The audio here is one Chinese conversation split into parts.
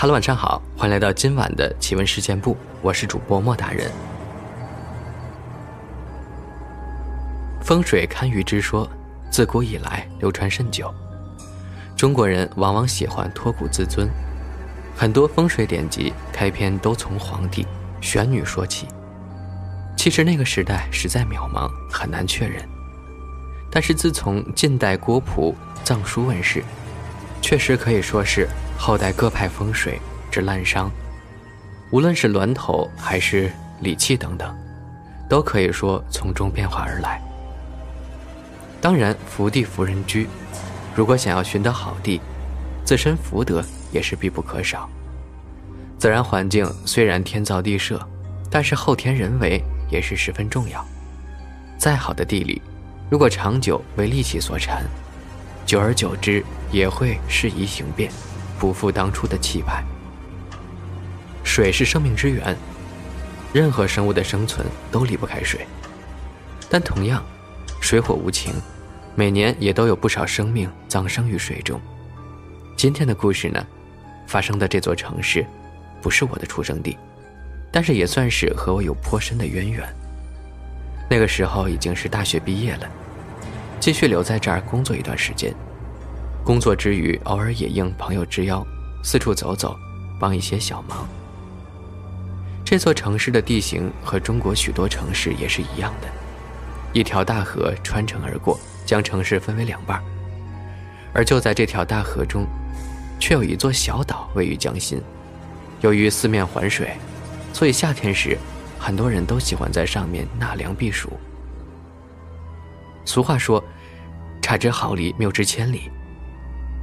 Hello，晚上好，欢迎来到今晚的奇闻事件部，我是主播莫大人。风水堪舆之说，自古以来流传甚久。中国人往往喜欢托古自尊，很多风水典籍开篇都从皇帝、玄女说起。其实那个时代实在渺茫，很难确认。但是自从近代郭璞藏书问世，确实可以说是。后代各派风水之滥觞，无论是峦头还是礼器等等，都可以说从中变化而来。当然，福地福人居，如果想要寻得好地，自身福德也是必不可少。自然环境虽然天造地设，但是后天人为也是十分重要。再好的地理，如果长久为利器所缠，久而久之也会适宜形变。不复当初的气派。水是生命之源，任何生物的生存都离不开水。但同样，水火无情，每年也都有不少生命葬生于水中。今天的故事呢，发生的这座城市，不是我的出生地，但是也算是和我有颇深的渊源。那个时候已经是大学毕业了，继续留在这儿工作一段时间。工作之余，偶尔也应朋友之邀，四处走走，帮一些小忙。这座城市的地形和中国许多城市也是一样的，一条大河穿城而过，将城市分为两半。而就在这条大河中，却有一座小岛位于江心。由于四面环水，所以夏天时，很多人都喜欢在上面纳凉避暑。俗话说：“差之毫厘，谬之千里。”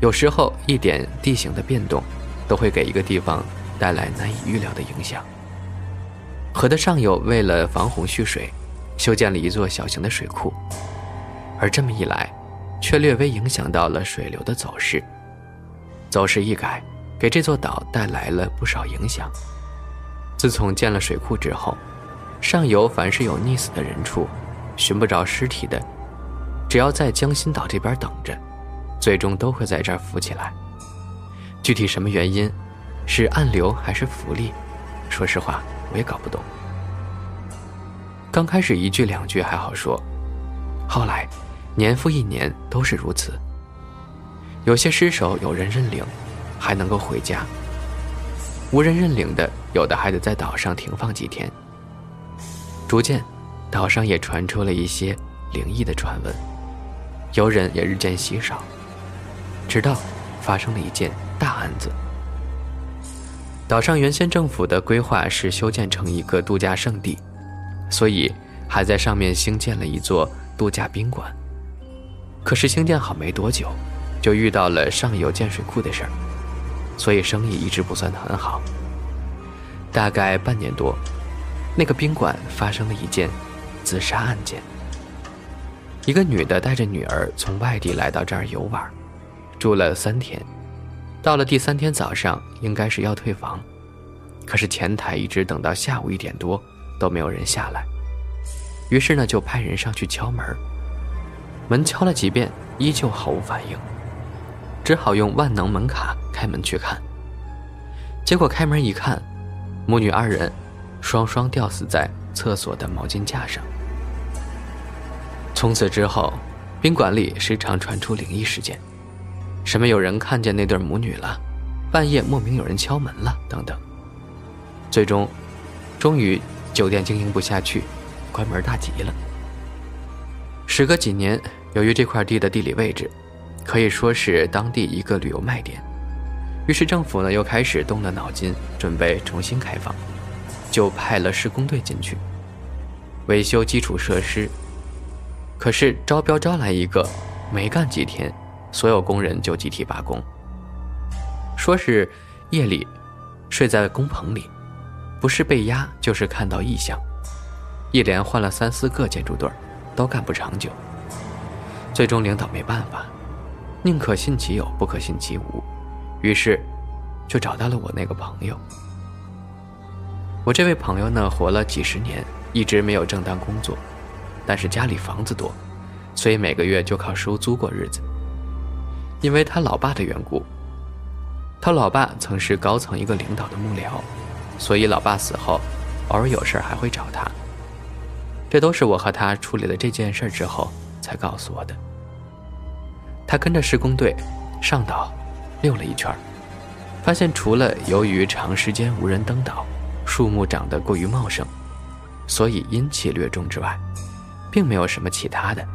有时候，一点地形的变动，都会给一个地方带来难以预料的影响。河的上游为了防洪蓄水，修建了一座小型的水库，而这么一来，却略微影响到了水流的走势。走势一改，给这座岛带来了不少影响。自从建了水库之后，上游凡是有溺死的人处，寻不着尸体的，只要在江心岛这边等着。最终都会在这儿浮起来。具体什么原因，是暗流还是浮力？说实话，我也搞不懂。刚开始一句两句还好说，后来年复一年都是如此。有些尸首有人认领，还能够回家；无人认领的，有的还得在岛上停放几天。逐渐，岛上也传出了一些灵异的传闻，游人也日渐稀少。直到发生了一件大案子。岛上原先政府的规划是修建成一个度假胜地，所以还在上面兴建了一座度假宾馆。可是兴建好没多久，就遇到了上游建水库的事儿，所以生意一直不算很好。大概半年多，那个宾馆发生了一件自杀案件。一个女的带着女儿从外地来到这儿游玩。住了三天，到了第三天早上，应该是要退房，可是前台一直等到下午一点多都没有人下来，于是呢就派人上去敲门，门敲了几遍依旧毫无反应，只好用万能门卡开门去看。结果开门一看，母女二人双双吊死在厕所的毛巾架上。从此之后，宾馆里时常传出灵异事件。什么有人看见那对母女了？半夜莫名有人敲门了，等等。最终，终于酒店经营不下去，关门大吉了。时隔几年，由于这块地的地理位置，可以说是当地一个旅游卖点，于是政府呢又开始动了脑筋，准备重新开放，就派了施工队进去维修基础设施。可是招标招来一个，没干几天。所有工人就集体罢工，说是夜里睡在工棚里，不是被压就是看到异象，一连换了三四个建筑队都干不长久。最终领导没办法，宁可信其有，不可信其无，于是就找到了我那个朋友。我这位朋友呢，活了几十年，一直没有正当工作，但是家里房子多，所以每个月就靠收租过日子。因为他老爸的缘故，他老爸曾是高层一个领导的幕僚，所以老爸死后，偶尔有事还会找他。这都是我和他处理了这件事之后才告诉我的。他跟着施工队上岛溜了一圈，发现除了由于长时间无人登岛，树木长得过于茂盛，所以阴气略重之外，并没有什么其他的。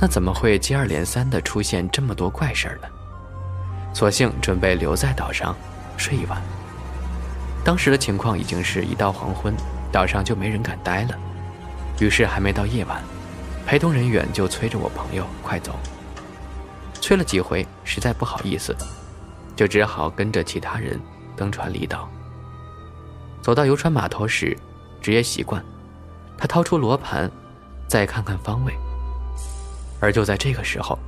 那怎么会接二连三的出现这么多怪事儿呢？索性准备留在岛上睡一晚。当时的情况已经是一到黄昏，岛上就没人敢待了。于是还没到夜晚，陪同人员就催着我朋友快走。催了几回，实在不好意思，就只好跟着其他人登船离岛。走到游船码头时，职业习惯，他掏出罗盘，再看看方位。而就在这个时候，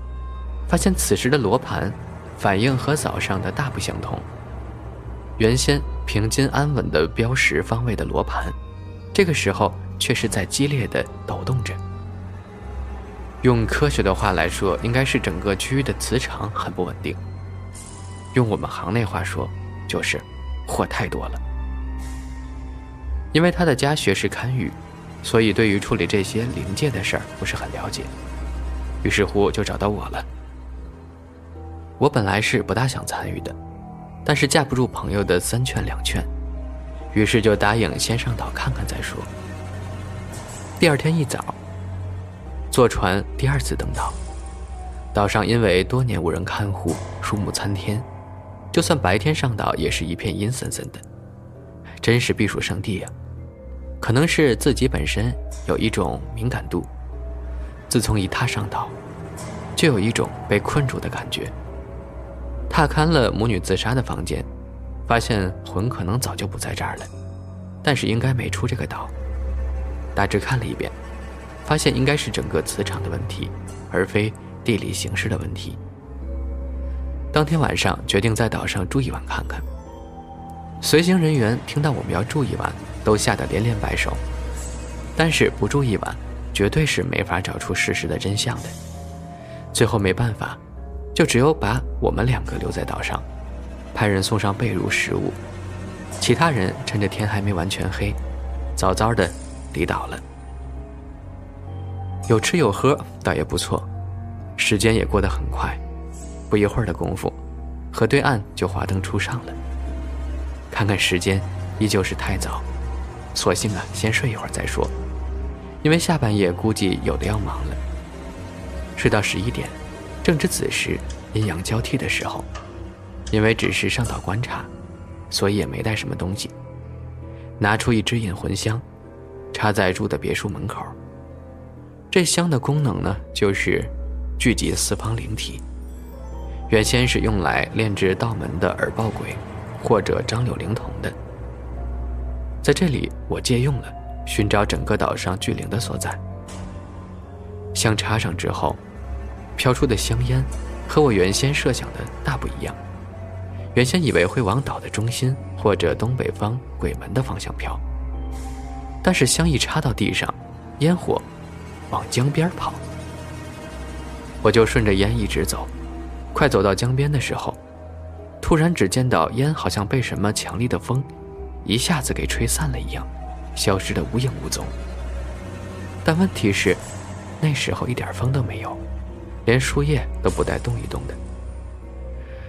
发现此时的罗盘反应和早上的大不相同。原先平静安稳的标识方位的罗盘，这个时候。却是在激烈的抖动着。用科学的话来说，应该是整个区域的磁场很不稳定。用我们行内话说，就是货太多了。因为他的家学是堪舆，所以对于处理这些灵界的事儿不是很了解，于是乎就找到我了。我本来是不大想参与的，但是架不住朋友的三劝两劝，于是就答应先上岛看看再说。第二天一早，坐船第二次登岛。岛上因为多年无人看护，树木参天，就算白天上岛也是一片阴森森的，真是避暑圣地呀。可能是自己本身有一种敏感度，自从一踏上岛，就有一种被困住的感觉。踏勘了母女自杀的房间，发现魂可能早就不在这儿了，但是应该没出这个岛。大致看了一遍，发现应该是整个磁场的问题，而非地理形势的问题。当天晚上决定在岛上住一晚看看。随行人员听到我们要住一晚，都吓得连连摆手。但是不住一晚，绝对是没法找出事实的真相的。最后没办法，就只有把我们两个留在岛上，派人送上被褥、食物，其他人趁着天还没完全黑，早早的。离岛了，有吃有喝，倒也不错，时间也过得很快，不一会儿的功夫，河对岸就华灯初上了。看看时间，依旧是太早，索性啊，先睡一会儿再说，因为下半夜估计有的要忙了。睡到十一点，正值子时，阴阳交替的时候，因为只是上岛观察，所以也没带什么东西，拿出一支引魂香。插在住的别墅门口。这香的功能呢，就是聚集四方灵体。原先是用来炼制道门的耳报鬼，或者张柳灵童的。在这里，我借用了，寻找整个岛上巨灵的所在。香插上之后，飘出的香烟和我原先设想的大不一样。原先以为会往岛的中心或者东北方鬼门的方向飘。但是香一插到地上，烟火往江边跑。我就顺着烟一直走，快走到江边的时候，突然只见到烟好像被什么强力的风一下子给吹散了一样，消失的无影无踪。但问题是，那时候一点风都没有，连树叶都不带动一动的。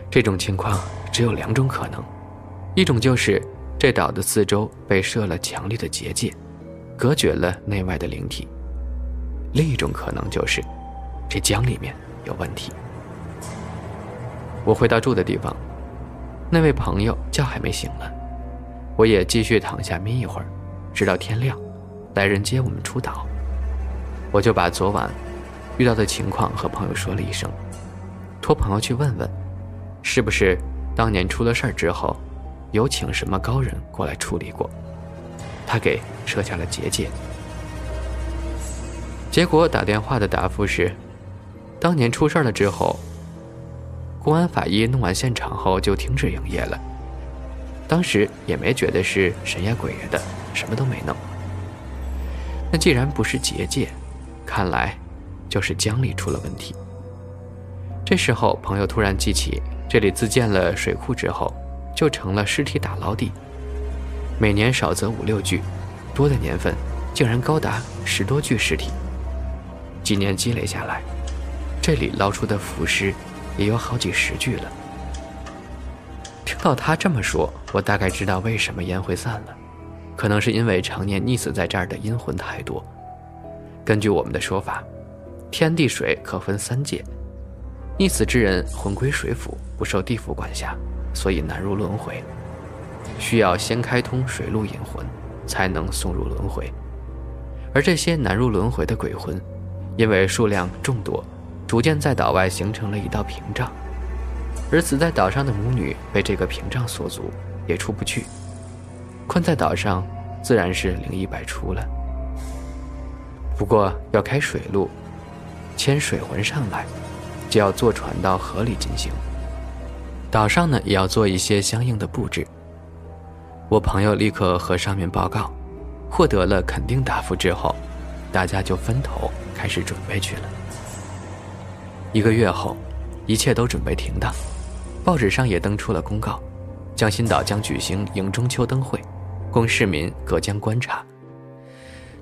这种情况只有两种可能，一种就是。这岛的四周被设了强力的结界，隔绝了内外的灵体。另一种可能就是，这江里面有问题。我回到住的地方，那位朋友觉还没醒呢，我也继续躺下眯一会儿，直到天亮，来人接我们出岛。我就把昨晚遇到的情况和朋友说了一声，托朋友去问问，是不是当年出了事儿之后。有请什么高人过来处理过，他给设下了结界。结果打电话的答复是，当年出事了之后，公安法医弄完现场后就停止营业了。当时也没觉得是神呀鬼呀的，什么都没弄。那既然不是结界，看来就是江里出了问题。这时候朋友突然记起。这里自建了水库之后，就成了尸体打捞地。每年少则五六具，多的年份竟然高达十多具尸体。几年积累下来，这里捞出的腐尸也有好几十句了。听到他这么说，我大概知道为什么烟会散了，可能是因为常年溺死在这儿的阴魂太多。根据我们的说法，天地水可分三界，溺死之人魂归水府，不受地府管辖，所以难入轮回，需要先开通水路引魂，才能送入轮回。而这些难入轮回的鬼魂，因为数量众多，逐渐在岛外形成了一道屏障，而死在岛上的母女被这个屏障锁足，也出不去，困在岛上，自然是灵异百出了。不过要开水路，牵水魂上来，就要坐船到河里进行。岛上呢也要做一些相应的布置。我朋友立刻和上面报告，获得了肯定答复之后，大家就分头开始准备去了。一个月后，一切都准备停当，报纸上也登出了公告，江心岛将举行迎中秋灯会，供市民隔江观察。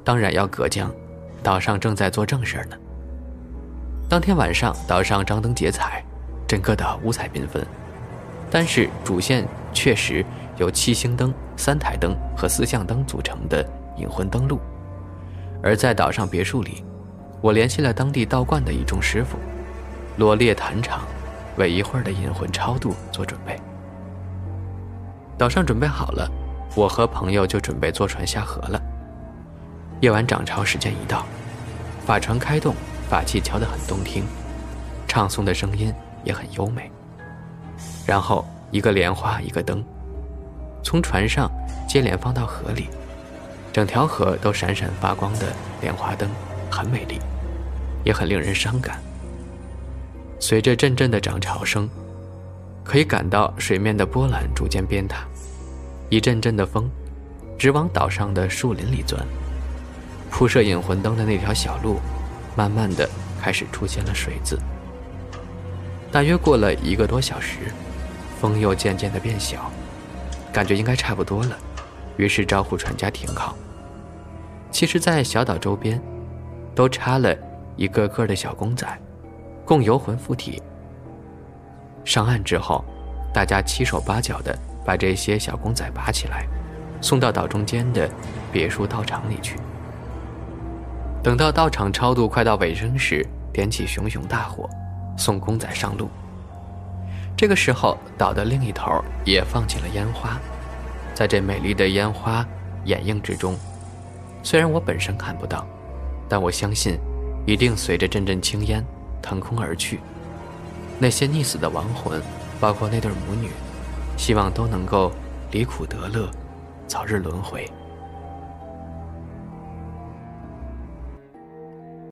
当然要隔江。岛上正在做正事呢。当天晚上，岛上张灯结彩，整个岛五彩缤纷。但是主线确实由七星灯、三台灯和四象灯组成的引魂灯路。而在岛上别墅里，我联系了当地道观的一众师傅，罗列坛场，为一会儿的引魂超度做准备。岛上准备好了，我和朋友就准备坐船下河了。夜晚涨潮时间一到，法船开动，法器敲得很动听，唱诵的声音也很优美。然后一个莲花一个灯，从船上接连放到河里，整条河都闪闪发光的莲花灯，很美丽，也很令人伤感。随着阵阵的涨潮声，可以感到水面的波澜逐渐变大，一阵阵的风直往岛上的树林里钻。铺设引魂灯的那条小路，慢慢的开始出现了水渍。大约过了一个多小时，风又渐渐的变小，感觉应该差不多了，于是招呼船家停靠。其实，在小岛周边，都插了一个个的小公仔，供游魂附体。上岸之后，大家七手八脚的把这些小公仔拔起来，送到岛中间的别墅道场里去。等到道场超度快到尾声时，点起熊熊大火，送公仔上路。这个时候，岛的另一头也放起了烟花，在这美丽的烟花掩映之中，虽然我本身看不到，但我相信，一定随着阵阵青烟腾空而去。那些溺死的亡魂，包括那对母女，希望都能够离苦得乐，早日轮回。